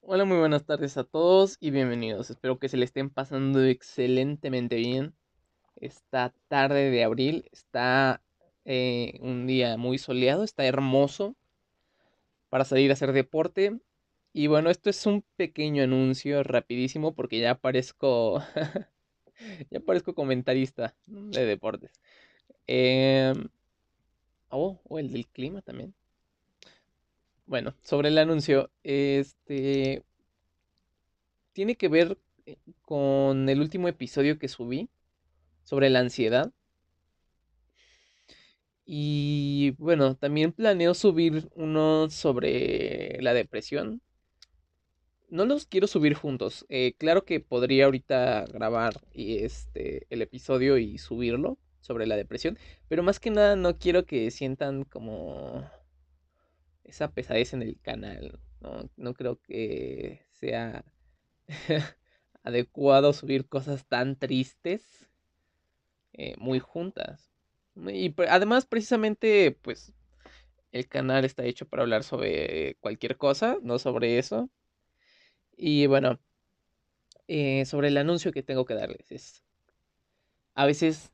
Hola, muy buenas tardes a todos y bienvenidos. Espero que se le estén pasando excelentemente bien. Esta tarde de abril está eh, un día muy soleado, está hermoso para salir a hacer deporte. Y bueno, esto es un pequeño anuncio rapidísimo porque ya aparezco, ya aparezco comentarista de deportes. Em, oh, o el del clima también. Bueno, sobre el anuncio, este tiene que ver eh, con el último episodio que subí sobre la ansiedad. Y bueno, también planeo subir uno sobre la depresión. No los quiero subir juntos. Eh, claro que podría ahorita grabar este, el episodio y subirlo sobre la depresión. Pero más que nada no quiero que sientan como esa pesadez en el canal. No, no creo que sea adecuado subir cosas tan tristes eh, muy juntas. Y además, precisamente, pues el canal está hecho para hablar sobre cualquier cosa, no sobre eso. Y bueno, eh, sobre el anuncio que tengo que darles es, a veces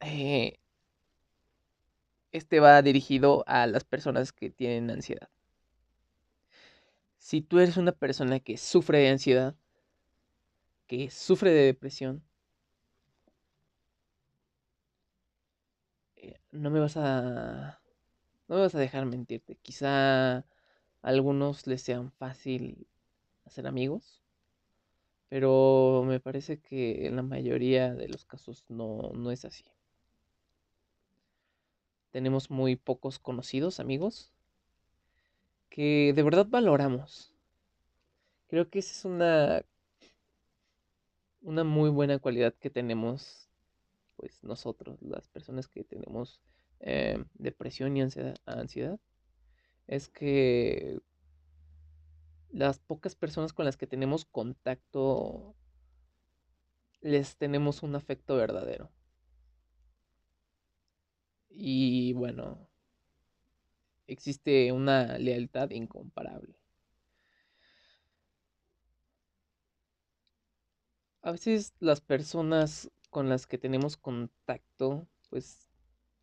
eh, este va dirigido a las personas que tienen ansiedad. Si tú eres una persona que sufre de ansiedad, que sufre de depresión, eh, no me vas a no me vas a dejar mentirte. Quizá a algunos les sean fácil hacer amigos, pero me parece que en la mayoría de los casos no, no es así. Tenemos muy pocos conocidos amigos que de verdad valoramos. Creo que esa es una, una muy buena cualidad que tenemos, pues nosotros, las personas que tenemos eh, depresión y ansiedad, es que las pocas personas con las que tenemos contacto les tenemos un afecto verdadero. Y bueno, existe una lealtad incomparable. A veces las personas con las que tenemos contacto, pues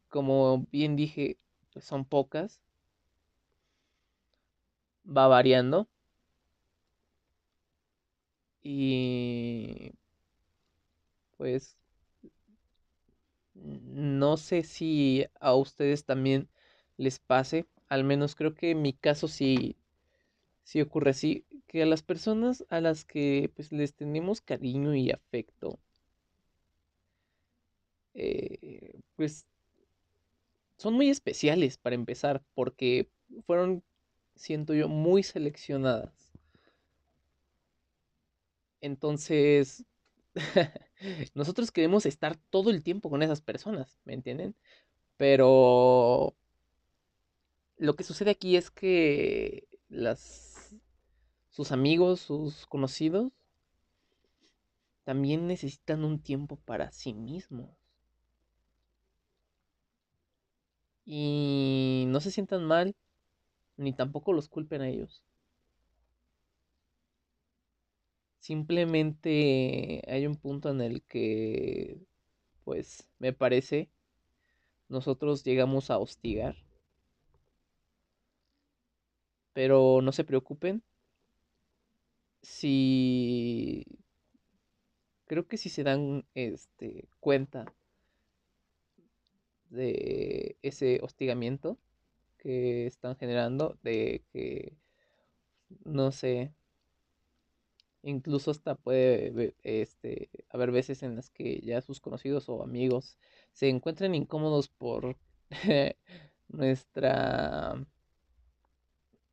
como bien dije, pues son pocas. Va variando. Y pues no sé si a ustedes también les pase, al menos creo que en mi caso sí, sí ocurre así, que a las personas a las que pues les tenemos cariño y afecto, eh, pues son muy especiales para empezar, porque fueron, siento yo, muy seleccionadas. Entonces, nosotros queremos estar todo el tiempo con esas personas, ¿me entienden? Pero lo que sucede aquí es que las sus amigos, sus conocidos también necesitan un tiempo para sí mismos. Y no se sientan mal, ni tampoco los culpen a ellos. Simplemente hay un punto en el que, pues, me parece, nosotros llegamos a hostigar pero no se preocupen. Si creo que si se dan este cuenta de ese hostigamiento que están generando, de que no sé, incluso hasta puede este, haber veces en las que ya sus conocidos o amigos se encuentren incómodos por nuestra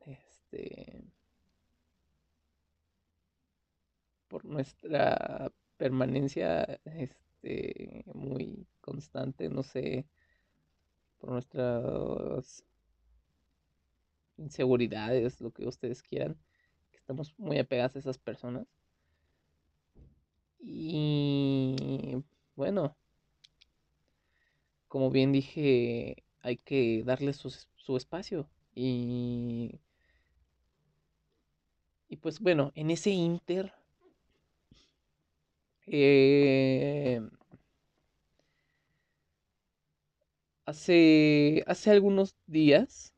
este, por nuestra permanencia este, muy constante, no sé, por nuestras inseguridades, lo que ustedes quieran, estamos muy apegados a esas personas. Y bueno, como bien dije, hay que darle su, su espacio y Y pues bueno, en ese inter... Eh, hace, hace algunos días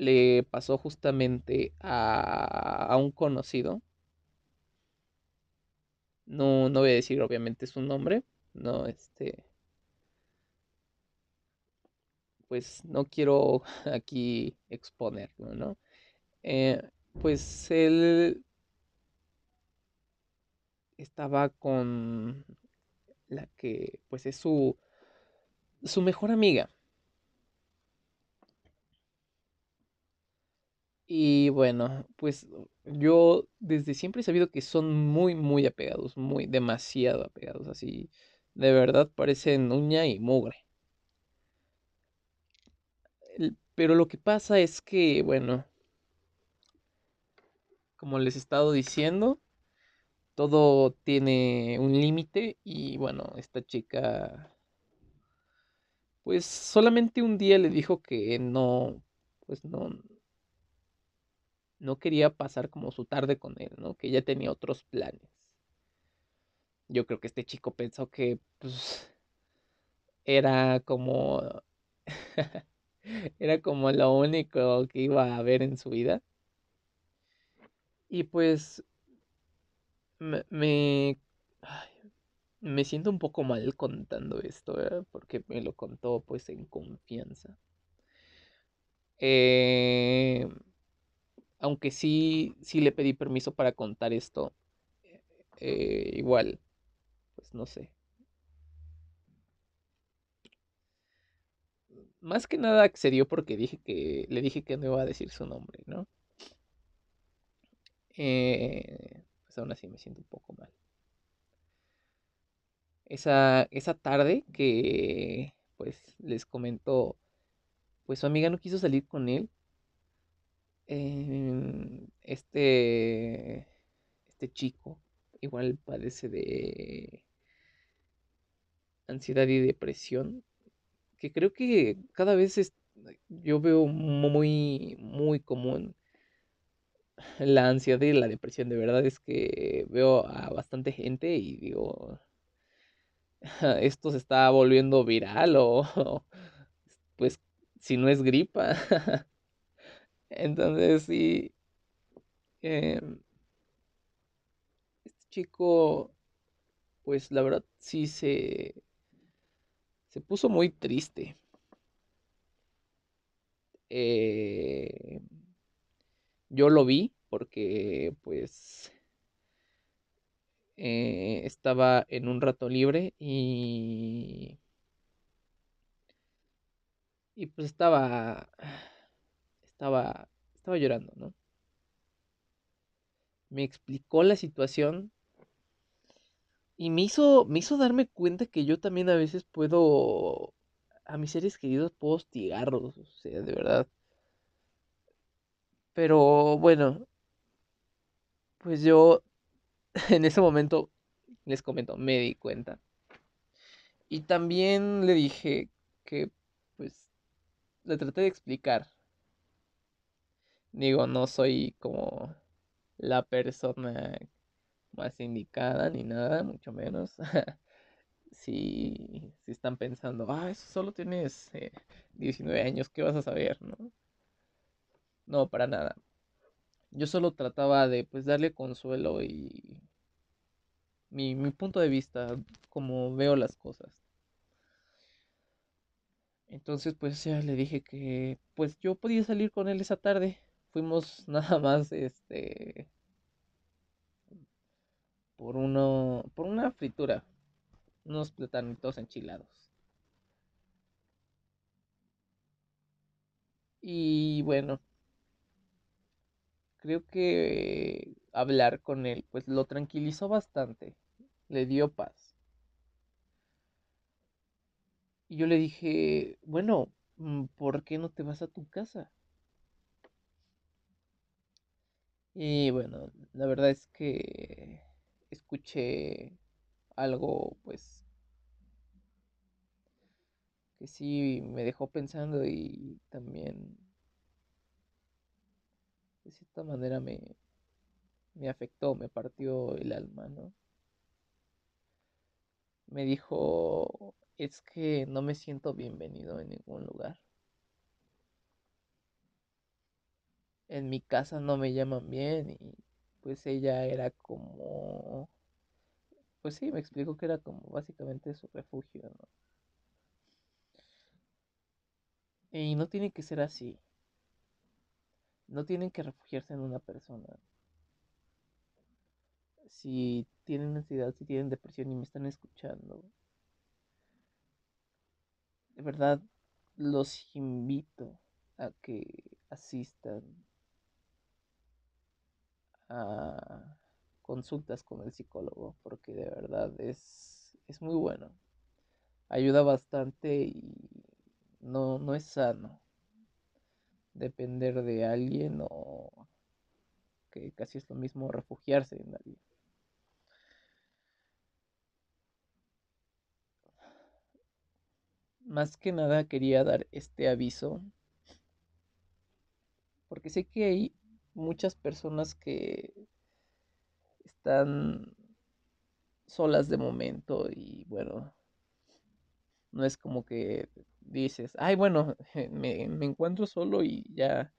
le pasó justamente a, a un conocido. No, no voy a decir obviamente su nombre. No, este. Pues no quiero aquí exponerlo, ¿no? Eh, pues él estaba con la que pues es su su mejor amiga. Y bueno, pues yo desde siempre he sabido que son muy, muy apegados, muy demasiado apegados, así. De verdad parecen uña y mugre. Pero lo que pasa es que, bueno, como les he estado diciendo, todo tiene un límite y bueno, esta chica pues solamente un día le dijo que no, pues no, no quería pasar como su tarde con él, ¿no? Que ya tenía otros planes. Yo creo que este chico pensó que, pues, era como, era como lo único que iba a ver en su vida. Y pues, me, me, me siento un poco mal contando esto, porque me lo contó pues en confianza. Eh, aunque sí, sí le pedí permiso para contar esto, eh, igual, pues no sé. Más que nada accedió porque dije que le dije que no iba a decir su nombre, ¿no? Eh, pues aún así me siento un poco mal esa, esa tarde que pues les comentó, pues su amiga no quiso salir con él. Em, este, este chico igual padece de ansiedad y depresión, que creo que cada vez es, yo veo muy, muy común la ansiedad y la depresión. De verdad es que veo a bastante gente y digo, esto se está volviendo viral o pues si no es gripa. Entonces sí, em, este chico, pues la verdad sí se, se puso muy triste. Eh, yo lo vi porque pues eh, estaba en un rato libre y... Y pues estaba... Estaba... Estaba llorando, ¿no? Me explicó la situación y me hizo, me hizo darme cuenta que yo también a veces puedo... A mis seres queridos puedo hostigarlos, o sea, de verdad. Pero bueno, pues yo en ese momento, les comento, me di cuenta. Y también le dije que, pues, le traté de explicar. Digo, no soy como la persona más indicada ni nada, mucho menos. si, si están pensando, ah, eso solo tienes 19 eh, años, ¿qué vas a saber? No, no para nada. Yo solo trataba de pues darle consuelo y mi, mi punto de vista, como veo las cosas. Entonces pues ya le dije que pues yo podía salir con él esa tarde. Fuimos nada más este por uno por una fritura, unos platanitos enchilados. Y bueno, creo que hablar con él pues lo tranquilizó bastante, le dio paz. Y yo le dije, bueno, mm, ¿por qué no te vas a tu casa? Y bueno, la verdad es que escuché algo pues que sí me dejó pensando y también de cierta manera me, me afectó, me partió el alma, ¿no? Me dijo, es que no me siento bienvenido en ningún lugar. En mi casa no me llaman bien y pues ella era como... Pues sí, me explico que era como básicamente su refugio, ¿no? Y no tiene que ser así. No tienen que refugiarse en una persona. Si tienen ansiedad, si tienen depresión y me están escuchando, de verdad los invito a que asistan a consultas con el psicólogo porque de verdad es, es muy bueno. Ayuda bastante y no, no es sano depender de alguien o que casi es lo mismo refugiarse en alguien. Más que nada quería dar este aviso porque sé que hay muchas personas que están solas de momento y bueno, no es como que dices, ay, bueno, me, encuentro solo y ya,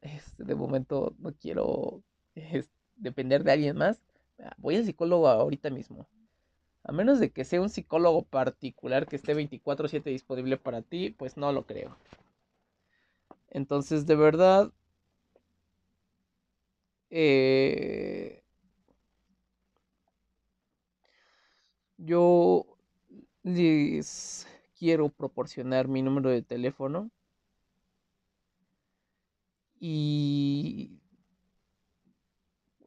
este, de momento no quiero depender de alguien más, ah, voy al psicólogo ahorita mismo. A menos de que sea un psicólogo particular que esté 24/7 disponible para ti, pues no lo creo. Entonces, de verdad, eh, yo les quiero proporcionar mi número de teléfono y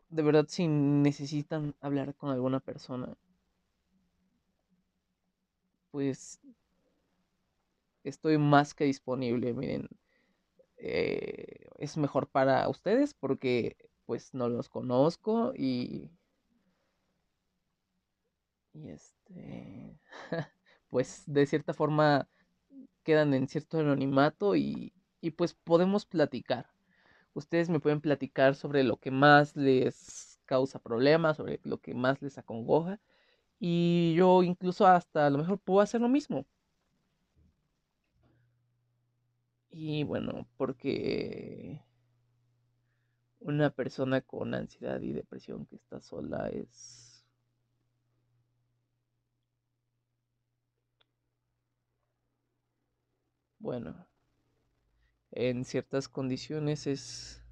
de verdad si necesitan hablar con alguna persona pues estoy más que disponible. Miren eh, es mejor para ustedes porque pues no los conozco y y este pues de cierta forma quedan en cierto anonimato y, y pues podemos platicar. Ustedes me pueden platicar sobre lo que más les causa problemas, sobre lo que más les acongoja y yo incluso hasta a lo mejor puedo hacer lo mismo. Y bueno, porque una persona con ansiedad y depresión que está sola es bueno, en ciertas condiciones es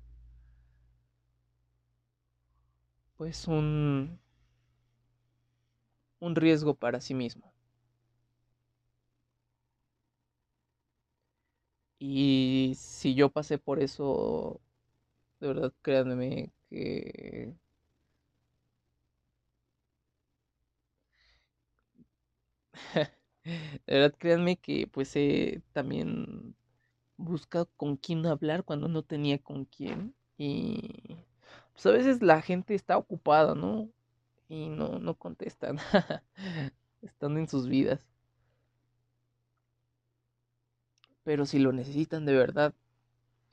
pues un un riesgo para sí mismo. Y si yo pasé por eso, de verdad créanme que De verdad, créanme que pues he también buscado con quién hablar cuando no tenía con quién. Y pues a veces la gente está ocupada, ¿no? Y no, no contestan. Están en sus vidas. Pero si lo necesitan de verdad,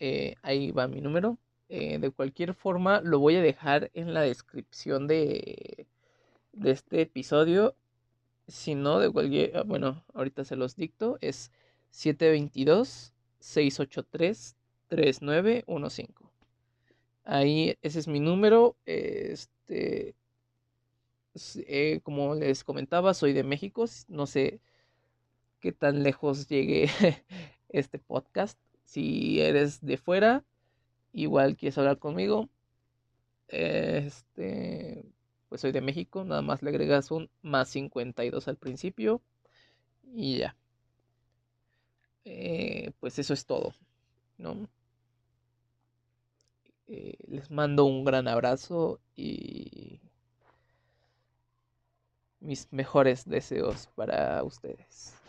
eh, ahí va mi número. Eh, de cualquier forma, lo voy a dejar en la descripción de, de este episodio si no, de cualquier, ah, bueno, ahorita se los dicto, es 722-683-3915. Ahí, ese es mi número. Este, eh, como les comentaba, soy de México. No sé qué tan lejos llegue este podcast. Si eres de fuera, igual quieres hablar conmigo. Este, pues soy de México, nada más le agregas un más 52 al principio y ya. Eh, pues eso es todo, ¿no? Eh, les mando un gran abrazo y mis mejores deseos para ustedes.